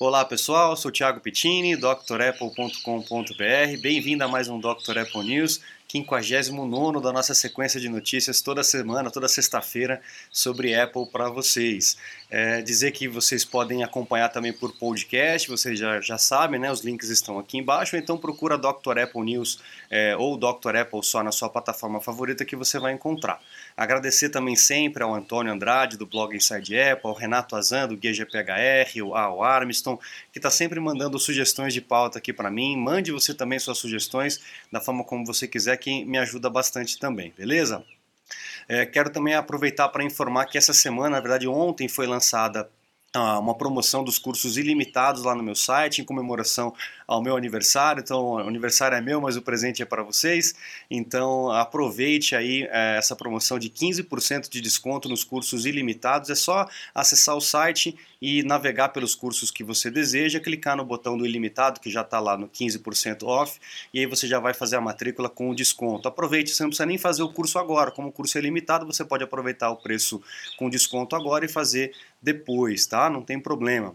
Olá pessoal, sou Thiago Pittini, drapple.com.br. Bem-vindo a mais um Dr. Apple News, 59 da nossa sequência de notícias toda semana, toda sexta-feira sobre Apple para vocês. É, dizer que vocês podem acompanhar também por podcast, vocês já, já sabem, né? Os links estão aqui embaixo, então procura Dr. Apple News é, ou Dr. Apple só na sua plataforma favorita que você vai encontrar. Agradecer também sempre ao Antônio Andrade do blog Inside Apple, ao Renato Azan do Guia GPHR, ao Armiston, que está sempre mandando sugestões de pauta aqui para mim. Mande você também suas sugestões da forma como você quiser que me ajuda bastante também, beleza? É, quero também aproveitar para informar que essa semana, na verdade ontem, foi lançada ah, uma promoção dos cursos ilimitados lá no meu site em comemoração ao meu aniversário. Então, o aniversário é meu, mas o presente é para vocês. Então, aproveite aí é, essa promoção de 15% de desconto nos cursos ilimitados. É só acessar o site e navegar pelos cursos que você deseja, clicar no botão do ilimitado, que já está lá no 15% off, e aí você já vai fazer a matrícula com o desconto. Aproveite, você não precisa nem fazer o curso agora. Como o curso é limitado, você pode aproveitar o preço com desconto agora e fazer depois, tá? Não tem problema.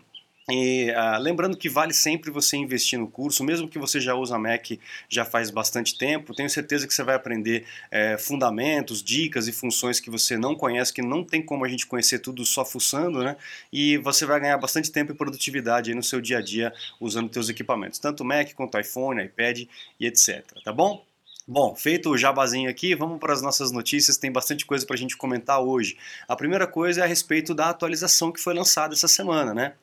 E uh, lembrando que vale sempre você investir no curso, mesmo que você já usa Mac já faz bastante tempo, tenho certeza que você vai aprender é, fundamentos, dicas e funções que você não conhece, que não tem como a gente conhecer tudo só fuçando, né? E você vai ganhar bastante tempo e produtividade no seu dia a dia usando seus equipamentos, tanto Mac quanto iPhone, iPad e etc. Tá bom? Bom, feito o jabazinho aqui, vamos para as nossas notícias. Tem bastante coisa para a gente comentar hoje. A primeira coisa é a respeito da atualização que foi lançada essa semana, né?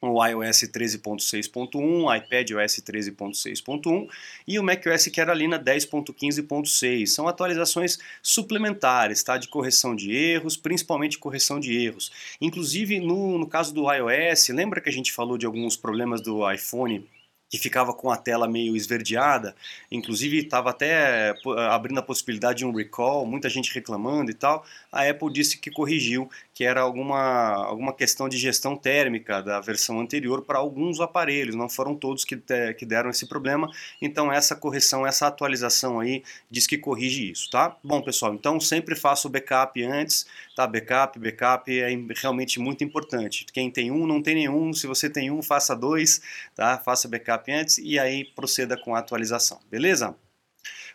O iOS 13.6.1, iPadOS 13.6.1 e o macOS Carolina 10.15.6. São atualizações suplementares, tá? De correção de erros, principalmente correção de erros. Inclusive no, no caso do iOS, lembra que a gente falou de alguns problemas do iPhone que ficava com a tela meio esverdeada, inclusive estava até abrindo a possibilidade de um recall, muita gente reclamando e tal. A Apple disse que corrigiu, que era alguma, alguma questão de gestão térmica da versão anterior para alguns aparelhos, não foram todos que, que deram esse problema. Então essa correção, essa atualização aí diz que corrige isso, tá? Bom, pessoal, então sempre faça o backup antes, tá? Backup, backup é realmente muito importante. Quem tem um, não tem nenhum. Se você tem um, faça dois, tá? Faça backup antes e aí proceda com a atualização, beleza?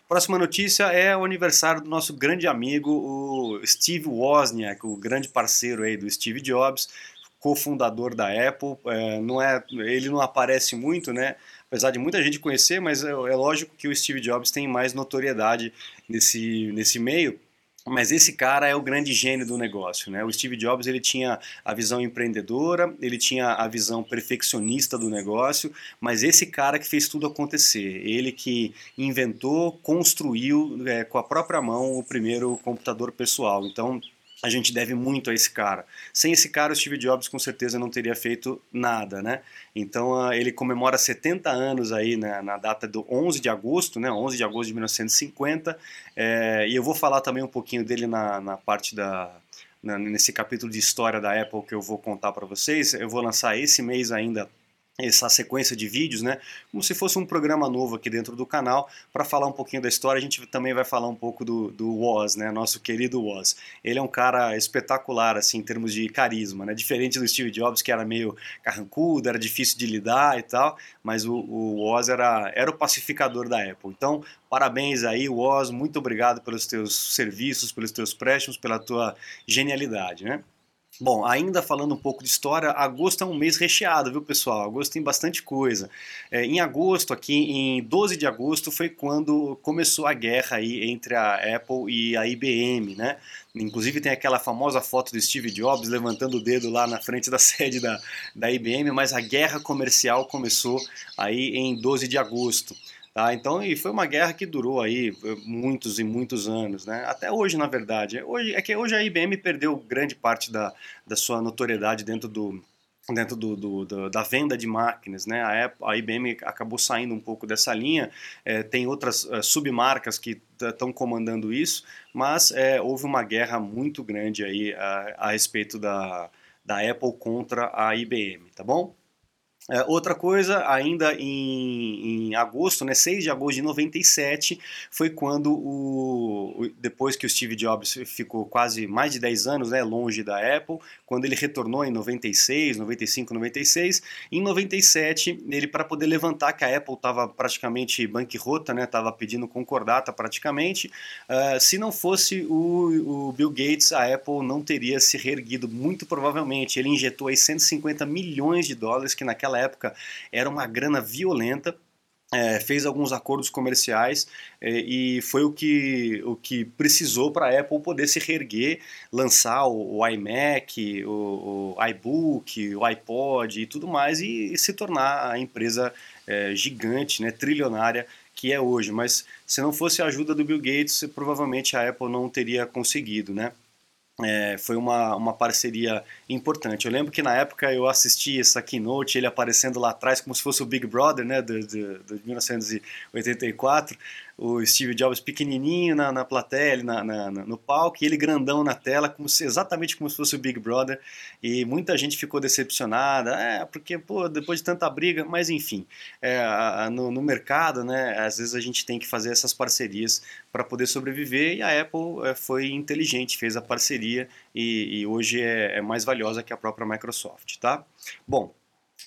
Próxima notícia é o aniversário do nosso grande amigo, o Steve Wozniak, o grande parceiro aí do Steve Jobs, cofundador da Apple. É, não é, ele não aparece muito, né? Apesar de muita gente conhecer, mas é, é lógico que o Steve Jobs tem mais notoriedade nesse, nesse meio. Mas esse cara é o grande gênio do negócio, né? O Steve Jobs ele tinha a visão empreendedora, ele tinha a visão perfeccionista do negócio, mas esse cara que fez tudo acontecer, ele que inventou, construiu é, com a própria mão o primeiro computador pessoal. Então a gente deve muito a esse cara. Sem esse cara, o Steve Jobs com certeza não teria feito nada, né? Então uh, ele comemora 70 anos aí né, na data do 11 de agosto, né? 11 de agosto de 1950. É, e eu vou falar também um pouquinho dele na, na parte da na, nesse capítulo de história da Apple que eu vou contar para vocês. Eu vou lançar esse mês ainda essa sequência de vídeos, né? Como se fosse um programa novo aqui dentro do canal para falar um pouquinho da história. A gente também vai falar um pouco do, do Woz, né? Nosso querido Woz. Ele é um cara espetacular, assim, em termos de carisma, né? Diferente do Steve Jobs, que era meio carrancudo, era difícil de lidar e tal, mas o, o Woz era, era o pacificador da Apple. Então, parabéns aí, Woz, muito obrigado pelos teus serviços, pelos teus préstimos, pela tua genialidade, né? Bom, ainda falando um pouco de história, agosto é um mês recheado, viu pessoal? Agosto tem bastante coisa. É, em agosto, aqui em 12 de agosto, foi quando começou a guerra aí entre a Apple e a IBM, né? Inclusive tem aquela famosa foto do Steve Jobs levantando o dedo lá na frente da sede da, da IBM, mas a guerra comercial começou aí em 12 de agosto. Tá? Então, e foi uma guerra que durou aí muitos e muitos anos, né? Até hoje, na verdade. Hoje, é que hoje a IBM perdeu grande parte da, da sua notoriedade dentro do, dentro do, do, do, da venda de máquinas, né? A, Apple, a IBM acabou saindo um pouco dessa linha, é, tem outras é, submarcas que estão comandando isso, mas é, houve uma guerra muito grande aí a, a respeito da, da Apple contra a IBM, tá bom? É, outra coisa, ainda em, em, agosto, né, 6 de agosto de 97, foi quando, o, depois que o Steve Jobs ficou quase mais de 10 anos né, longe da Apple, quando ele retornou em 96, 95, 96, em 97, ele para poder levantar que a Apple estava praticamente banquirrota, estava né, pedindo concordata praticamente, uh, se não fosse o, o Bill Gates, a Apple não teria se reerguido, muito provavelmente. Ele injetou aí 150 milhões de dólares, que naquela naquela época era uma grana violenta. É, fez alguns acordos comerciais é, e foi o que, o que precisou para a Apple poder se reerguer, lançar o, o iMac, o, o, iBook, o iPod e tudo mais e, e se tornar a empresa é, gigante, né, trilionária que é hoje. Mas se não fosse a ajuda do Bill Gates, provavelmente a Apple não teria conseguido, né? É, foi uma, uma parceria importante. Eu lembro que na época eu assisti essa keynote, ele aparecendo lá atrás como se fosse o Big Brother, né, de, de, de 1984, o Steve Jobs pequenininho na, na plateia, na, na, no palco, e ele grandão na tela, como se, exatamente como se fosse o Big Brother, e muita gente ficou decepcionada, é, porque, pô, depois de tanta briga, mas enfim, é, no, no, mercado, né, às vezes a gente tem que fazer essas parcerias para poder sobreviver, e a Apple é, foi inteligente, fez a parceria, e, e hoje é, é mais valiosa que a própria Microsoft, tá? Bom,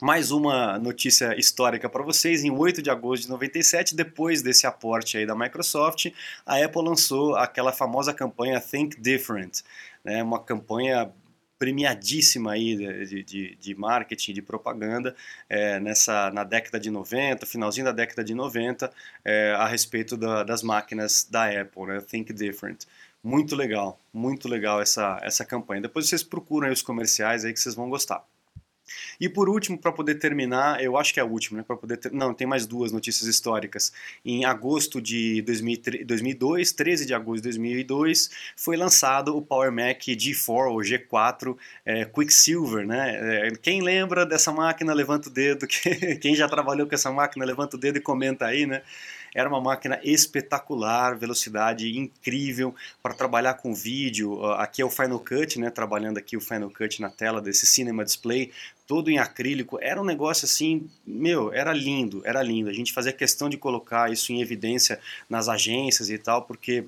mais uma notícia histórica para vocês. Em 8 de agosto de 97, depois desse aporte aí da Microsoft, a Apple lançou aquela famosa campanha Think Different, né, uma campanha premiadíssima aí de, de, de marketing, de propaganda é, nessa, na década de 90, finalzinho da década de 90, é, a respeito da, das máquinas da Apple, né, Think Different. Muito legal, muito legal essa, essa campanha. Depois vocês procuram os comerciais aí que vocês vão gostar. E por último, para poder terminar, eu acho que é o último, né? Para poder ter... não, tem mais duas notícias históricas. Em agosto de 2002, 13 de agosto de 2002, foi lançado o Power Mac G4 ou G4 é, Quicksilver, né? É, quem lembra dessa máquina, levanta o dedo. Quem já trabalhou com essa máquina, levanta o dedo e comenta aí, né? Era uma máquina espetacular, velocidade incrível para trabalhar com vídeo. Aqui é o Final Cut, né? Trabalhando aqui o Final Cut na tela desse Cinema Display, todo em acrílico. Era um negócio assim, meu, era lindo, era lindo. A gente fazia questão de colocar isso em evidência nas agências e tal, porque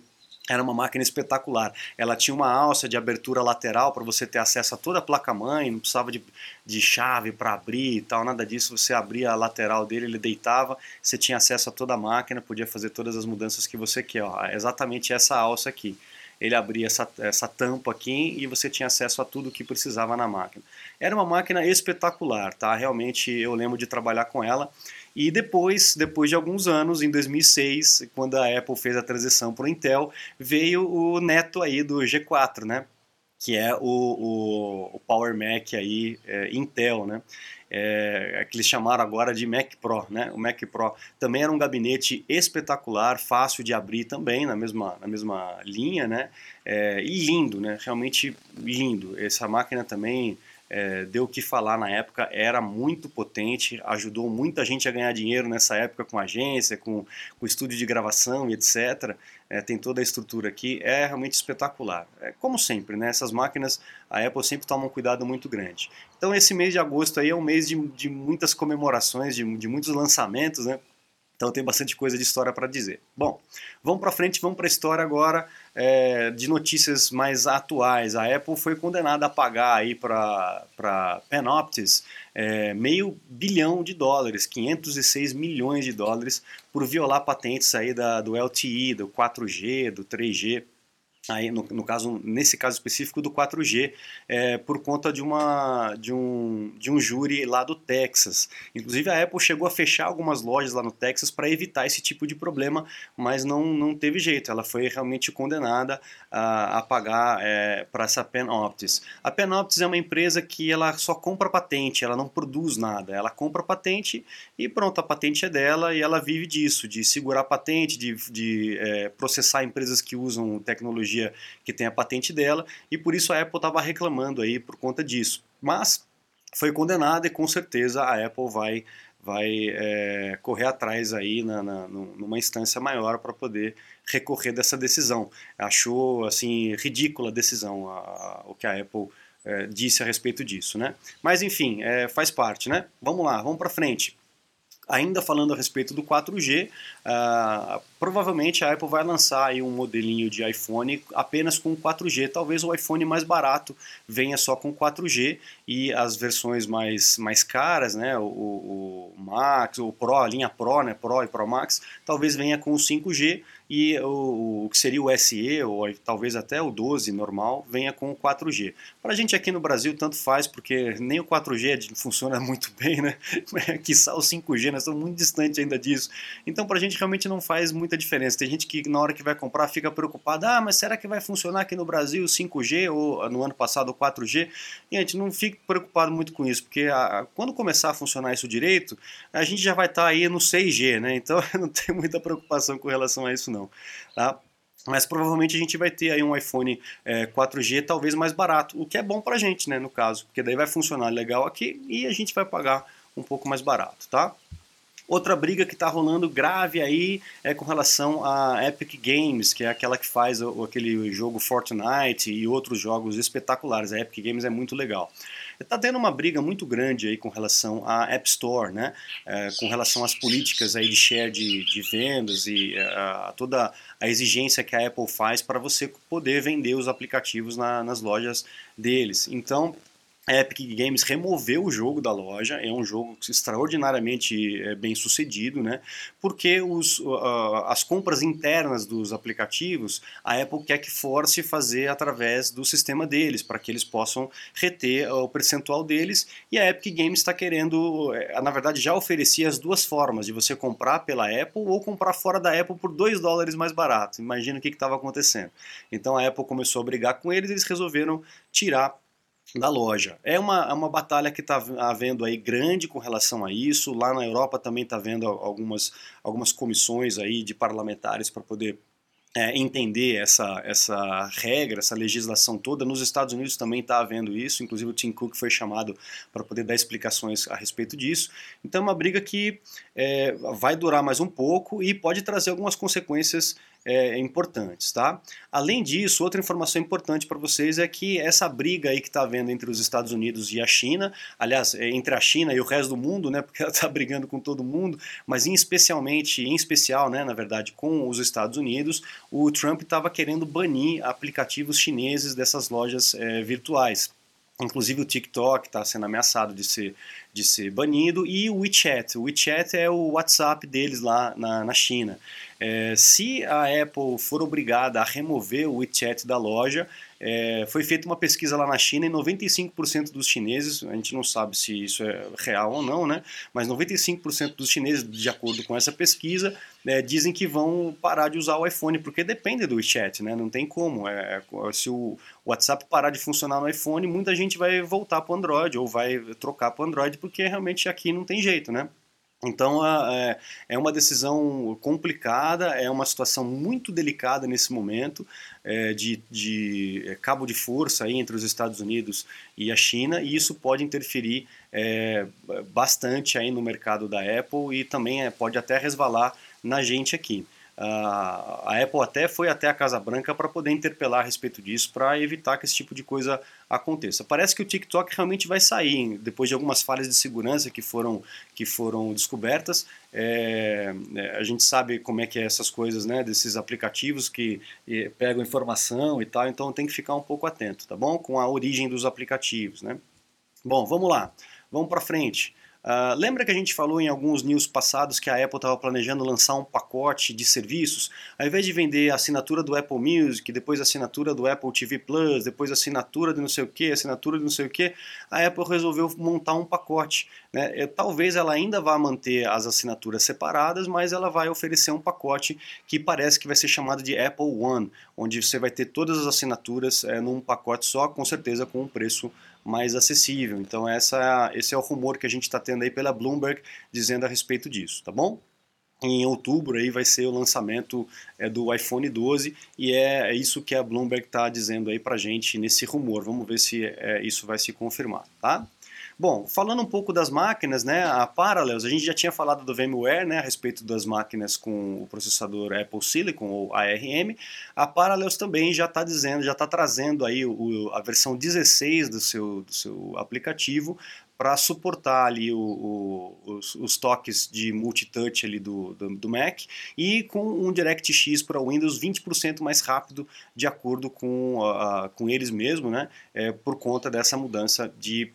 era uma máquina espetacular. Ela tinha uma alça de abertura lateral para você ter acesso a toda a placa-mãe, não precisava de, de chave para abrir e tal, nada disso. Você abria a lateral dele, ele deitava, você tinha acesso a toda a máquina, podia fazer todas as mudanças que você quer. Ó, exatamente essa alça aqui. Ele abria essa, essa tampa aqui e você tinha acesso a tudo que precisava na máquina. Era uma máquina espetacular, tá? Realmente eu lembro de trabalhar com ela. E depois, depois de alguns anos, em 2006, quando a Apple fez a transição para o Intel, veio o neto aí do G4, né? Que é o, o, o Power Mac aí, é, Intel, né? É, é, que eles chamaram agora de Mac Pro, né? O Mac Pro também era um gabinete espetacular, fácil de abrir também, na mesma, na mesma linha, né? É, e lindo, né? Realmente lindo. Essa máquina também é, deu o que falar na época, era muito potente, ajudou muita gente a ganhar dinheiro nessa época com agência, com, com estúdio de gravação e etc. É, tem toda a estrutura aqui, é realmente espetacular. É, como sempre, né, essas máquinas, a Apple sempre toma um cuidado muito grande. Então esse mês de agosto aí é um mês de, de muitas comemorações, de, de muitos lançamentos, né? Então tem bastante coisa de história para dizer. Bom, vamos para frente, vamos para a história agora é, de notícias mais atuais. A Apple foi condenada a pagar aí para Panoptis é, meio bilhão de dólares, 506 milhões de dólares, por violar patentes aí da, do LTE, do 4G, do 3G aí no, no, caso nesse caso específico do 4G é, por conta de uma de um de um júri lá do Texas. Inclusive a Apple chegou a fechar algumas lojas lá no Texas para evitar esse tipo de problema mas não não teve jeito. Ela foi realmente condenada a, a pagar é, para essa Panoptis. A Panoptis é uma empresa que ela só compra patente ela não produz nada. Ela compra patente e pronto a patente é dela e ela vive disso de segurar patente de, de é, processar empresas que usam tecnologia tecnologia que tem a patente dela, e por isso a Apple estava reclamando aí por conta disso. Mas foi condenada e com certeza a Apple vai, vai é, correr atrás aí na, na, numa instância maior para poder recorrer dessa decisão. Achou assim ridícula a decisão a, a, o que a Apple é, disse a respeito disso, né? Mas enfim, é, faz parte, né? Vamos lá, vamos para frente. Ainda falando a respeito do 4G, uh, ah, provavelmente a Apple vai lançar um modelinho de iPhone apenas com 4G. Talvez o iPhone mais barato venha só com 4G e as versões mais, mais caras, né, o, o Max, o Pro, a linha Pro, né, Pro e Pro Max, talvez venha com 5G e o, o, que seria o SE, ou talvez até o 12 normal, venha com o 4G. Para a gente aqui no Brasil, tanto faz, porque nem o 4G funciona muito bem, né? Quiçá o 5G, nós estamos muito distantes ainda disso. Então, para a gente realmente não faz muita diferença. Tem gente que na hora que vai comprar fica preocupada, ah, mas será que vai funcionar aqui no Brasil o 5G ou no ano passado o 4G? E a gente não fica preocupado muito com isso, porque a, quando começar a funcionar isso direito, a gente já vai estar tá aí no 6G, né? Então, não tem muita preocupação com relação a isso não não. Tá? Mas provavelmente a gente vai ter aí um iPhone é, 4G talvez mais barato, o que é bom pra gente, né, no caso, porque daí vai funcionar legal aqui e a gente vai pagar um pouco mais barato, tá? Outra briga que está rolando grave aí é com relação a Epic Games, que é aquela que faz o, aquele jogo Fortnite e outros jogos espetaculares. A Epic Games é muito legal. Está tendo uma briga muito grande aí com relação à App Store, né? É, com relação às políticas aí de share de, de vendas e é, a, toda a exigência que a Apple faz para você poder vender os aplicativos na, nas lojas deles. Então, a Epic Games removeu o jogo da loja, é um jogo extraordinariamente é, bem sucedido, né? Porque os, uh, as compras internas dos aplicativos, a Apple quer que force fazer através do sistema deles, para que eles possam reter o percentual deles, e a Epic Games está querendo, eh, na verdade já oferecia as duas formas, de você comprar pela Apple ou comprar fora da Apple por 2 dólares mais barato. Imagina o que estava acontecendo. Então a Apple começou a brigar com eles e eles resolveram tirar da loja. É uma, é uma batalha que está havendo aí grande com relação a isso. Lá na Europa também está havendo algumas, algumas comissões aí de parlamentares para poder é, entender essa, essa regra, essa legislação toda. Nos Estados Unidos também está havendo isso, inclusive o Tim Cook foi chamado para poder dar explicações a respeito disso. Então é uma briga que é, vai durar mais um pouco e pode trazer algumas consequências é, importantes, tá? Além disso, outra informação importante para vocês é que essa briga aí que está havendo entre os Estados Unidos e a China, aliás, é, entre a China e o resto do mundo, né, porque ela está brigando com todo mundo, mas em especialmente, em especial, né, na verdade, com os Estados Unidos, o Trump estava querendo banir aplicativos chineses dessas lojas é, virtuais. Inclusive o TikTok está sendo ameaçado de ser, de ser banido e o WeChat. O WeChat é o WhatsApp deles lá na, na China. É, se a Apple for obrigada a remover o WeChat da loja, é, foi feita uma pesquisa lá na China e 95% dos chineses, a gente não sabe se isso é real ou não, né? Mas 95% dos chineses, de acordo com essa pesquisa, é, dizem que vão parar de usar o iPhone, porque depende do WeChat, né? Não tem como. É, é se o WhatsApp parar de funcionar no iPhone, muita gente vai voltar para o Android ou vai trocar para o Android, porque realmente aqui não tem jeito, né? Então é, é uma decisão complicada, é uma situação muito delicada nesse momento é, de, de é, cabo de força aí entre os Estados Unidos e a China e isso pode interferir bastante aí no mercado da Apple e também pode até resvalar na gente aqui. A Apple até foi até a Casa Branca para poder interpelar a respeito disso, para evitar que esse tipo de coisa aconteça. Parece que o TikTok realmente vai sair, depois de algumas falhas de segurança que foram, que foram descobertas. É, é a gente sabe como é que é essas coisas, né, desses aplicativos que pegam informação e tal, então tem que ficar um pouco atento, tá bom? Com a origem dos aplicativos, né? Bom, vamos lá, vamos para frente. Uh, lembra que a gente falou em alguns news passados que a Apple estava planejando lançar um pacote de serviços? Ao invés de vender a assinatura do Apple Music, depois a assinatura do Apple TV Plus, depois a assinatura de não sei o que, assinatura de não sei o que, a Apple resolveu montar um pacote. Né? Talvez ela ainda vá manter as assinaturas separadas, mas ela vai oferecer um pacote que parece que vai ser chamado de Apple One, onde você vai ter todas as assinaturas é, num pacote só, com certeza com um preço mais acessível. Então essa, esse é o rumor que a gente está tendo aí pela Bloomberg dizendo a respeito disso, tá bom? Em outubro aí vai ser o lançamento é, do iPhone 12 e é, é isso que a Bloomberg está dizendo aí para gente nesse rumor. Vamos ver se é, isso vai se confirmar, tá? Bom, falando um pouco das máquinas, né, a Parallels, a gente já tinha falado do VMware, né, a respeito das máquinas com o processador Apple Silicon ou ARM. A Parallels também já está dizendo, já está trazendo aí o, a versão 16 do seu, do seu aplicativo para suportar ali o, o, os, os, toques de multitouch ali do, do, do, Mac e com um DirectX para Windows 20% mais rápido de acordo com, uh, com eles mesmos, né, é, por conta dessa mudança de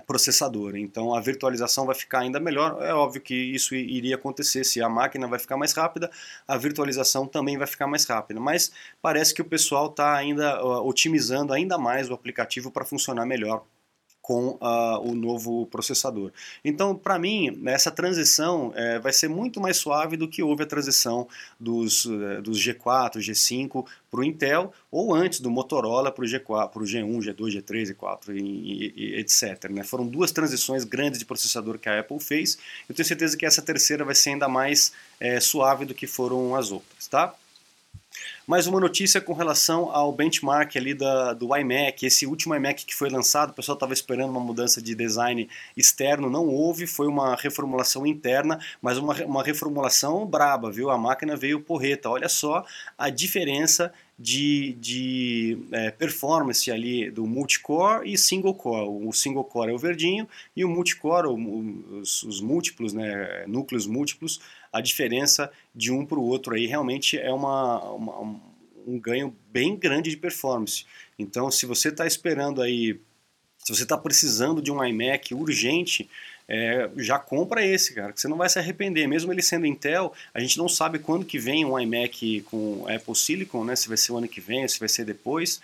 processador. Então a virtualização vai ficar ainda melhor. É óbvio que isso iria acontecer se a máquina vai ficar mais rápida, a virtualização também vai ficar mais rápida. Mas parece que o pessoal está ainda otimizando ainda mais o aplicativo para funcionar melhor com uh, o novo processador. Então, para mim, essa transição é, vai ser muito mais suave do que houve a transição dos, uh, dos G4, G5 para o Intel, ou antes do Motorola para o G4, para o G1, G2, G3, G4 e, e, etc. Né? Foram duas transições grandes de processador que a Apple fez. Eu tenho certeza que essa terceira vai ser ainda mais é, suave do que foram as outras, tá? Mais uma notícia com relação ao benchmark ali da, do iMac, esse último iMac que foi lançado, o pessoal estava esperando uma mudança de design externo, não houve, foi uma reformulação interna, mas uma, uma reformulação braba, viu? A máquina veio porreta, olha só a diferença de, de é, performance ali do multicore e single core. O single core é o verdinho e o multicore, os, os múltiplos, né, núcleos múltiplos, a diferença de um para o outro aí realmente é uma, uma, um ganho bem grande de performance. Então, se você está esperando aí, se você está precisando de um iMac urgente, é, já compra esse, cara, que você não vai se arrepender. Mesmo ele sendo Intel, a gente não sabe quando que vem um iMac com Apple Silicon, né? Se vai ser o ano que vem, se vai ser depois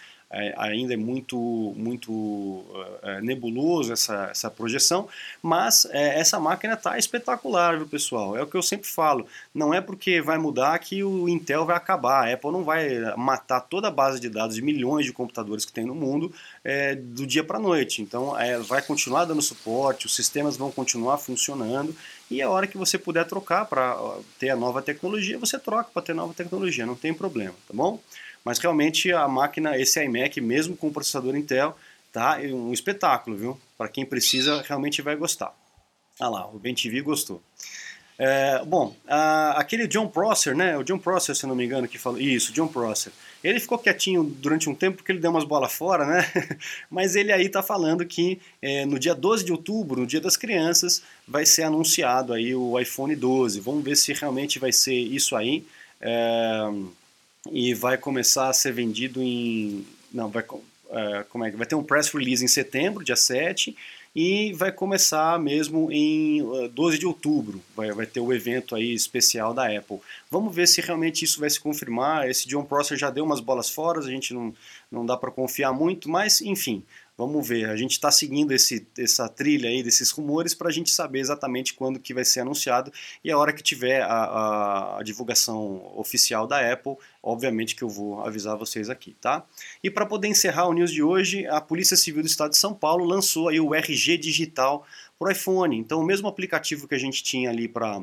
ainda é muito, muito é, nebuloso essa, essa projeção, mas é, essa máquina está espetacular, viu pessoal? É o que eu sempre falo, não é porque vai mudar que o Intel vai acabar, a Apple não vai matar toda a base de dados de milhões de computadores que tem no mundo é, do dia para a noite, então é, vai continuar dando suporte, os sistemas vão continuar funcionando e a hora que você puder trocar para ter a nova tecnologia, você troca para ter nova tecnologia, não tem problema, tá bom? Mas realmente a máquina, esse iMac, mesmo com o processador Intel, tá um espetáculo, viu? Para quem precisa, realmente vai gostar. Ah lá, o BenTV gostou. É, bom, a, aquele John Prosser, né? O John Prosser, se não me engano, que falou. Isso, John Prosser. Ele ficou quietinho durante um tempo porque ele deu umas bolas fora, né? Mas ele aí tá falando que é, no dia 12 de outubro, no dia das crianças, vai ser anunciado aí o iPhone 12. Vamos ver se realmente vai ser isso aí. É, e vai começar a ser vendido em. Não, vai, uh, como é, vai ter um press release em setembro, dia 7, e vai começar mesmo em 12 de outubro. Vai, vai ter o evento aí especial da Apple. Vamos ver se realmente isso vai se confirmar. Esse John Prosser já deu umas bolas fora, a gente não, não dá para confiar muito, mas enfim, Vamos ver, a gente está seguindo esse, essa trilha aí desses rumores para a gente saber exatamente quando que vai ser anunciado e a hora que tiver a, a, a, divulgação oficial da Apple, obviamente que eu vou avisar vocês aqui, tá? E para poder encerrar o news de hoje, a Polícia Civil do Estado de São Paulo lançou aí o RG Digital para o iPhone. Então o mesmo aplicativo que a gente tinha ali para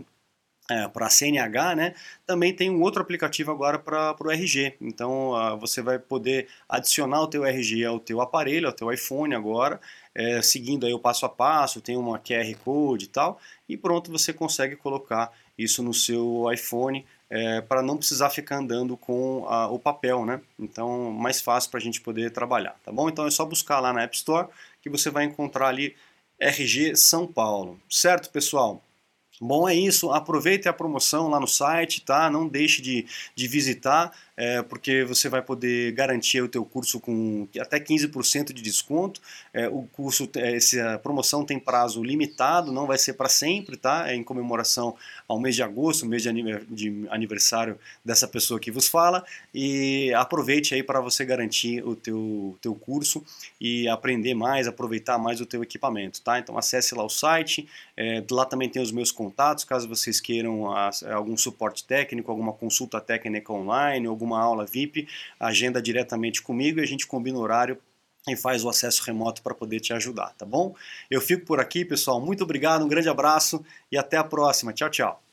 é, para a CNH, né, também tem um outro aplicativo agora para o RG. Então uh, você vai poder adicionar o teu RG ao teu aparelho, ao teu iPhone agora, é, seguindo aí o passo a passo, tem uma QR Code e tal, e pronto, você consegue colocar isso no seu iPhone é, para não precisar ficar andando com a, o papel, né? Então mais fácil para a gente poder trabalhar, tá bom? Então é só buscar lá na App Store que você vai encontrar ali RG São Paulo, certo pessoal? Bom, é isso. Aproveite a promoção lá no site, tá? Não deixe de, de visitar é, porque você vai poder garantir o teu curso com até 15% de desconto. É, o curso, é, essa promoção tem prazo limitado, não vai ser para sempre, tá? É em comemoração ao mês de agosto, mês de aniversário dessa pessoa que vos fala. E aproveite aí para você garantir o teu, teu curso e aprender mais, aproveitar mais o teu equipamento, tá? Então acesse lá o site, é, lá também tem os meus contatos, caso vocês queiram a, algum suporte técnico, alguma consulta técnica online, alguma uma aula VIP, agenda diretamente comigo e a gente combina o horário e faz o acesso remoto para poder te ajudar, tá bom? Eu fico por aqui, pessoal. Muito obrigado, um grande abraço e até a próxima. Tchau, tchau.